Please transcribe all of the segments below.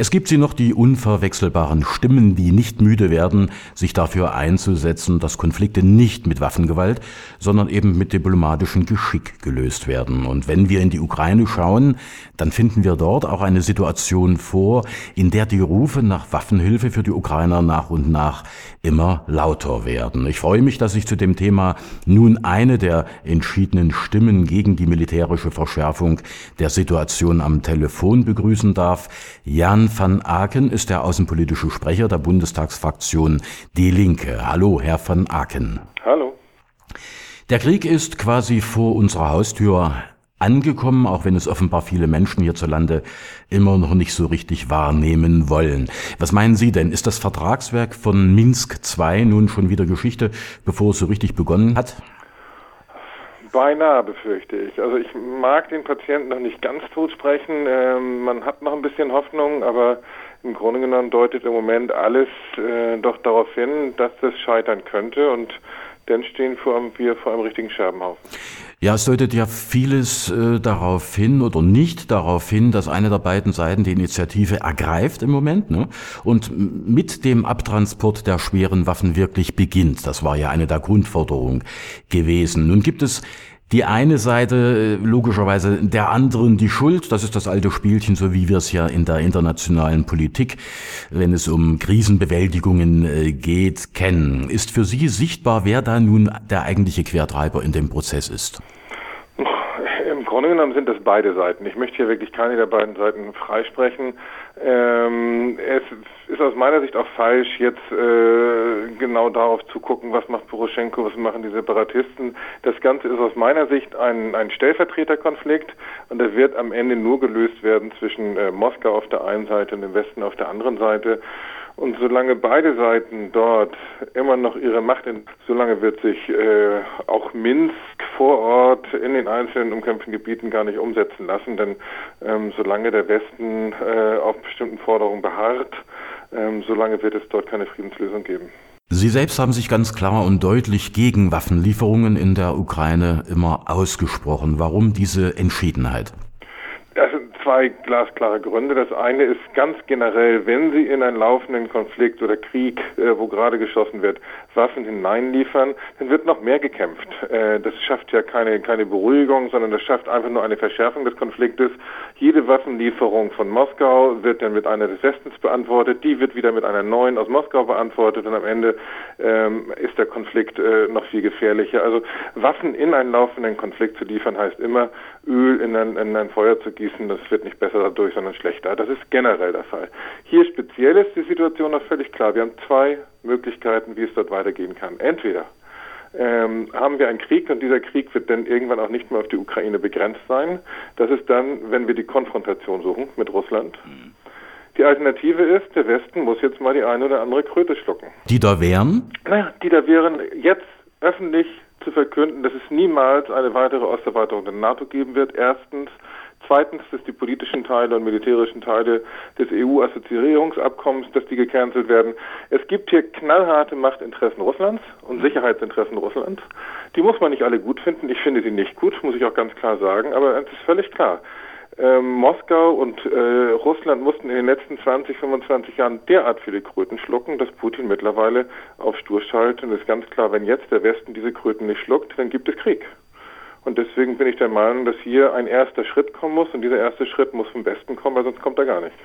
Es gibt sie noch, die unverwechselbaren Stimmen, die nicht müde werden, sich dafür einzusetzen, dass Konflikte nicht mit Waffengewalt, sondern eben mit diplomatischem Geschick gelöst werden. Und wenn wir in die Ukraine schauen, dann finden wir dort auch eine Situation vor, in der die Rufe nach Waffenhilfe für die Ukrainer nach und nach immer lauter werden. Ich freue mich, dass ich zu dem Thema nun eine der entschiedenen Stimmen gegen die militärische Verschärfung der Situation am Telefon begrüßen darf. Jan van Aken ist der außenpolitische Sprecher der Bundestagsfraktion Die Linke. Hallo, Herr van Aken. Hallo. Der Krieg ist quasi vor unserer Haustür angekommen, auch wenn es offenbar viele Menschen hierzulande immer noch nicht so richtig wahrnehmen wollen. Was meinen Sie denn? Ist das Vertragswerk von Minsk II nun schon wieder Geschichte, bevor es so richtig begonnen hat? Beinahe befürchte ich. Also ich mag den Patienten noch nicht ganz tot sprechen. Ähm, man hat noch ein bisschen Hoffnung, aber im Grunde genommen deutet im Moment alles äh, doch darauf hin, dass das scheitern könnte und dann stehen wir vor einem richtigen Scherbenhaufen. Ja, es deutet ja vieles äh, darauf hin oder nicht darauf hin, dass eine der beiden Seiten die Initiative ergreift im Moment ne? und mit dem Abtransport der schweren Waffen wirklich beginnt. Das war ja eine der Grundforderungen gewesen. Nun gibt es die eine Seite äh, logischerweise der anderen die Schuld. Das ist das alte Spielchen, so wie wir es ja in der internationalen Politik, wenn es um Krisenbewältigungen äh, geht, kennen. Ist für Sie sichtbar, wer da nun der eigentliche Quertreiber in dem Prozess ist? Grunde genommen sind das beide Seiten. Ich möchte hier wirklich keine der beiden Seiten freisprechen. Ähm, es ist aus meiner Sicht auch falsch, jetzt äh, genau darauf zu gucken, was macht Poroschenko, was machen die Separatisten. Das Ganze ist aus meiner Sicht ein, ein Stellvertreterkonflikt und er wird am Ende nur gelöst werden zwischen äh, Moskau auf der einen Seite und dem Westen auf der anderen Seite. Und solange beide Seiten dort immer noch ihre Macht, in, solange wird sich äh, auch Minsk vor Ort in den einzelnen umkämpften Gebieten gar nicht umsetzen lassen, denn ähm, solange der Westen äh, auf bestimmten Forderungen beharrt, ähm, solange wird es dort keine Friedenslösung geben. Sie selbst haben sich ganz klar und deutlich gegen Waffenlieferungen in der Ukraine immer ausgesprochen. Warum diese Entschiedenheit? Zwei glasklare Gründe. Das eine ist ganz generell, wenn Sie in einen laufenden Konflikt oder Krieg, äh, wo gerade geschossen wird, Waffen hineinliefern, dann wird noch mehr gekämpft. Äh, das schafft ja keine, keine Beruhigung, sondern das schafft einfach nur eine Verschärfung des Konfliktes. Jede Waffenlieferung von Moskau wird dann mit einer des Westens beantwortet, die wird wieder mit einer neuen aus Moskau beantwortet und am Ende ähm, ist der Konflikt äh, noch viel gefährlicher. Also Waffen in einen laufenden Konflikt zu liefern heißt immer, Öl in ein, in ein Feuer zu gießen, das wird nicht besser dadurch, sondern schlechter. Das ist generell der Fall. Hier speziell ist die Situation noch völlig klar. Wir haben zwei Möglichkeiten, wie es dort weitergehen kann. Entweder ähm, haben wir einen Krieg und dieser Krieg wird dann irgendwann auch nicht mehr auf die Ukraine begrenzt sein. Das ist dann, wenn wir die Konfrontation suchen mit Russland. Mhm. Die Alternative ist, der Westen muss jetzt mal die eine oder andere Kröte schlucken. Die da wären? Naja, die da wären jetzt öffentlich zu verkünden, dass es niemals eine weitere Osterweiterung der NATO geben wird. Erstens. Zweitens, dass die politischen Teile und militärischen Teile des EU-Assoziierungsabkommens, dass die gecancelt werden. Es gibt hier knallharte Machtinteressen Russlands und Sicherheitsinteressen Russlands. Die muss man nicht alle gut finden. Ich finde sie nicht gut, muss ich auch ganz klar sagen. Aber es ist völlig klar. Ähm, Moskau und äh, Russland mussten in den letzten 20, 25 Jahren derart viele Kröten schlucken, dass Putin mittlerweile auf Stur schaltet. Und es ist ganz klar, wenn jetzt der Westen diese Kröten nicht schluckt, dann gibt es Krieg. Und deswegen bin ich der Meinung, dass hier ein erster Schritt kommen muss und dieser erste Schritt muss vom Westen kommen, weil sonst kommt er gar nicht.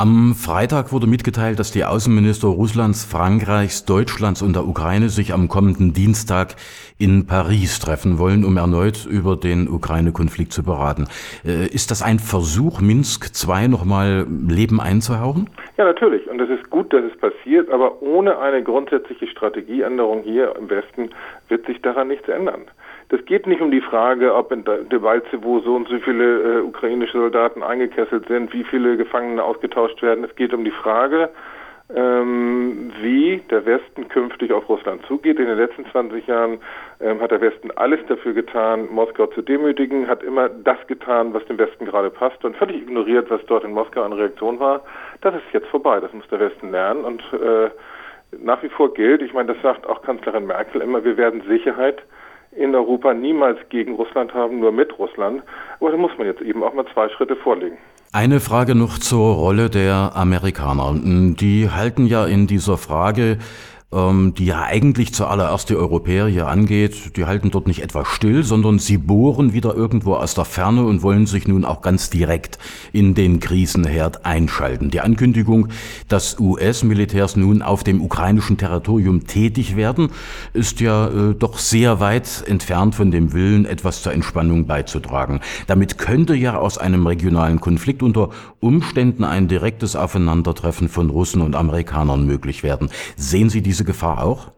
Am Freitag wurde mitgeteilt, dass die Außenminister Russlands, Frankreichs, Deutschlands und der Ukraine sich am kommenden Dienstag in Paris treffen wollen, um erneut über den Ukraine-Konflikt zu beraten. Äh, ist das ein Versuch, Minsk II nochmal Leben einzuhauchen? Ja, natürlich. Und es ist gut, dass es passiert, aber ohne eine grundsätzliche Strategieänderung hier im Westen wird sich daran nichts ändern. Das geht nicht um die Frage, ob in Debaltsevo so und so viele äh, ukrainische Soldaten eingekesselt sind, wie viele Gefangene ausgetauscht werden. Es geht um die Frage, ähm, wie der Westen künftig auf Russland zugeht. In den letzten 20 Jahren ähm, hat der Westen alles dafür getan, Moskau zu demütigen, hat immer das getan, was dem Westen gerade passt und völlig ignoriert, was dort in Moskau an Reaktion war. Das ist jetzt vorbei. Das muss der Westen lernen und äh, nach wie vor gilt, ich meine, das sagt auch Kanzlerin Merkel immer, wir werden Sicherheit in Europa niemals gegen Russland haben, nur mit Russland. Aber da muss man jetzt eben auch mal zwei Schritte vorlegen. Eine Frage noch zur Rolle der Amerikaner. Die halten ja in dieser Frage ähm, die ja eigentlich zuallererst die Europäer hier angeht, die halten dort nicht etwa still, sondern sie bohren wieder irgendwo aus der Ferne und wollen sich nun auch ganz direkt in den Krisenherd einschalten. Die Ankündigung, dass US-Militärs nun auf dem ukrainischen Territorium tätig werden, ist ja äh, doch sehr weit entfernt von dem Willen, etwas zur Entspannung beizutragen. Damit könnte ja aus einem regionalen Konflikt unter Umständen ein direktes Aufeinandertreffen von Russen und Amerikanern möglich werden. Sehen Sie diese diese Gefahr auch?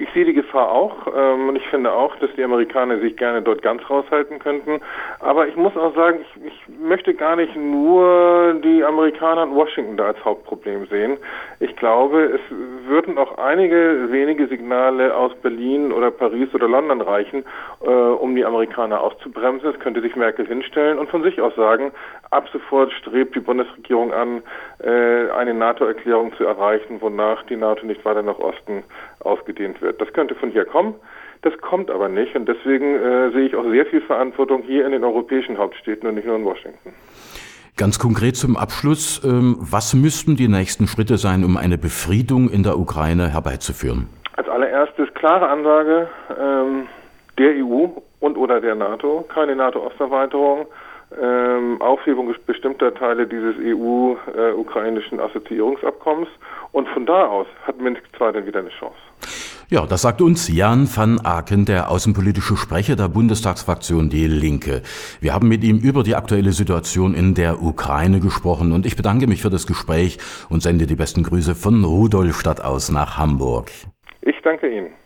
Ich sehe die Gefahr auch ähm, und ich finde auch, dass die Amerikaner sich gerne dort ganz raushalten könnten. Aber ich muss auch sagen, ich, ich möchte gar nicht nur die Amerikaner und Washington da als Hauptproblem sehen. Ich glaube, es würden auch einige wenige Signale aus Berlin oder Paris oder London reichen, äh, um die Amerikaner auszubremsen. Es könnte sich Merkel hinstellen und von sich aus sagen, ab sofort strebt die Bundesregierung an, äh, eine NATO-Erklärung zu erreichen, wonach die NATO nicht weiter nach Osten ausgedehnt wird. Das könnte von hier kommen. Das kommt aber nicht und deswegen äh, sehe ich auch sehr viel Verantwortung hier in den europäischen Hauptstädten und nicht nur in Washington. Ganz konkret zum Abschluss, ähm, was müssten die nächsten Schritte sein, um eine Befriedung in der Ukraine herbeizuführen? Als allererstes klare Ansage ähm, der EU und oder der NATO, keine NATO-Osterweiterung, ähm, Aufhebung bestimmter Teile dieses EU-ukrainischen äh, Assoziierungsabkommens und von da aus hat Minsk II dann wieder eine Chance. Ja, das sagt uns Jan van Aken, der außenpolitische Sprecher der Bundestagsfraktion Die Linke. Wir haben mit ihm über die aktuelle Situation in der Ukraine gesprochen und ich bedanke mich für das Gespräch und sende die besten Grüße von Rudolstadt aus nach Hamburg. Ich danke Ihnen.